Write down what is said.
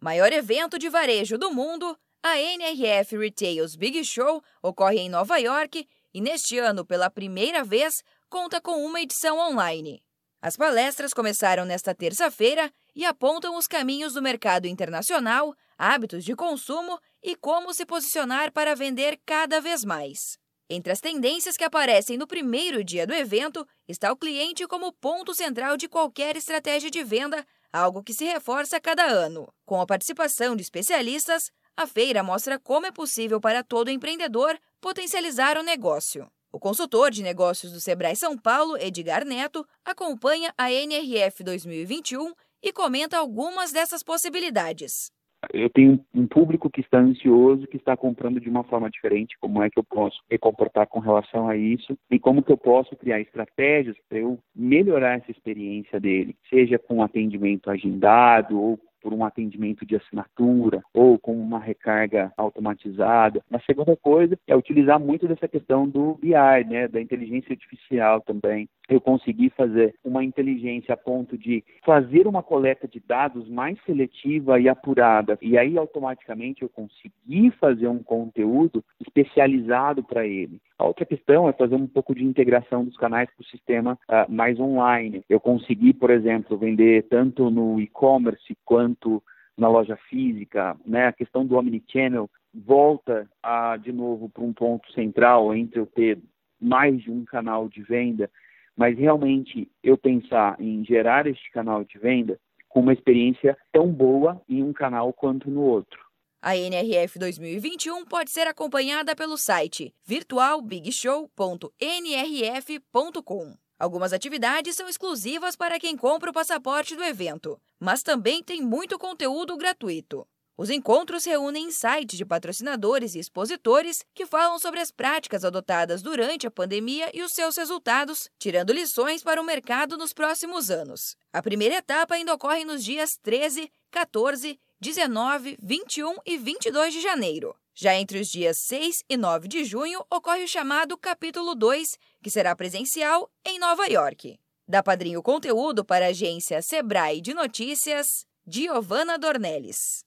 Maior evento de varejo do mundo, a NRF Retails Big Show ocorre em Nova York e, neste ano, pela primeira vez, conta com uma edição online. As palestras começaram nesta terça-feira e apontam os caminhos do mercado internacional, hábitos de consumo e como se posicionar para vender cada vez mais. Entre as tendências que aparecem no primeiro dia do evento está o cliente como ponto central de qualquer estratégia de venda, algo que se reforça a cada ano. Com a participação de especialistas, a feira mostra como é possível para todo empreendedor potencializar o negócio. O consultor de negócios do Sebrae São Paulo, Edgar Neto, acompanha a NRF 2021 e comenta algumas dessas possibilidades eu tenho um público que está ansioso, que está comprando de uma forma diferente, como é que eu posso me comportar com relação a isso e como que eu posso criar estratégias para eu melhorar essa experiência dele, seja com atendimento agendado ou por um atendimento de assinatura ou com uma recarga automatizada. A segunda coisa é utilizar muito dessa questão do BI, né, da inteligência artificial também. Eu consegui fazer uma inteligência a ponto de fazer uma coleta de dados mais seletiva e apurada, e aí automaticamente eu consegui fazer um conteúdo especializado para ele. A outra questão é fazer um pouco de integração dos canais para o sistema uh, mais online. Eu consegui, por exemplo, vender tanto no e-commerce quanto na loja física, né? A questão do omnichannel volta a, de novo para um ponto central entre eu ter mais de um canal de venda, mas realmente eu pensar em gerar este canal de venda com uma experiência tão boa em um canal quanto no outro. A NRF 2021 pode ser acompanhada pelo site virtualbigshow.nrf.com. Algumas atividades são exclusivas para quem compra o passaporte do evento, mas também tem muito conteúdo gratuito. Os encontros reúnem insights de patrocinadores e expositores que falam sobre as práticas adotadas durante a pandemia e os seus resultados, tirando lições para o mercado nos próximos anos. A primeira etapa ainda ocorre nos dias 13, 14 19, 21 e 22 de janeiro. Já entre os dias 6 e 9 de junho ocorre o chamado Capítulo 2, que será presencial em Nova York. Da Padrinho Conteúdo para a agência Sebrae de Notícias, Giovana Dornelles.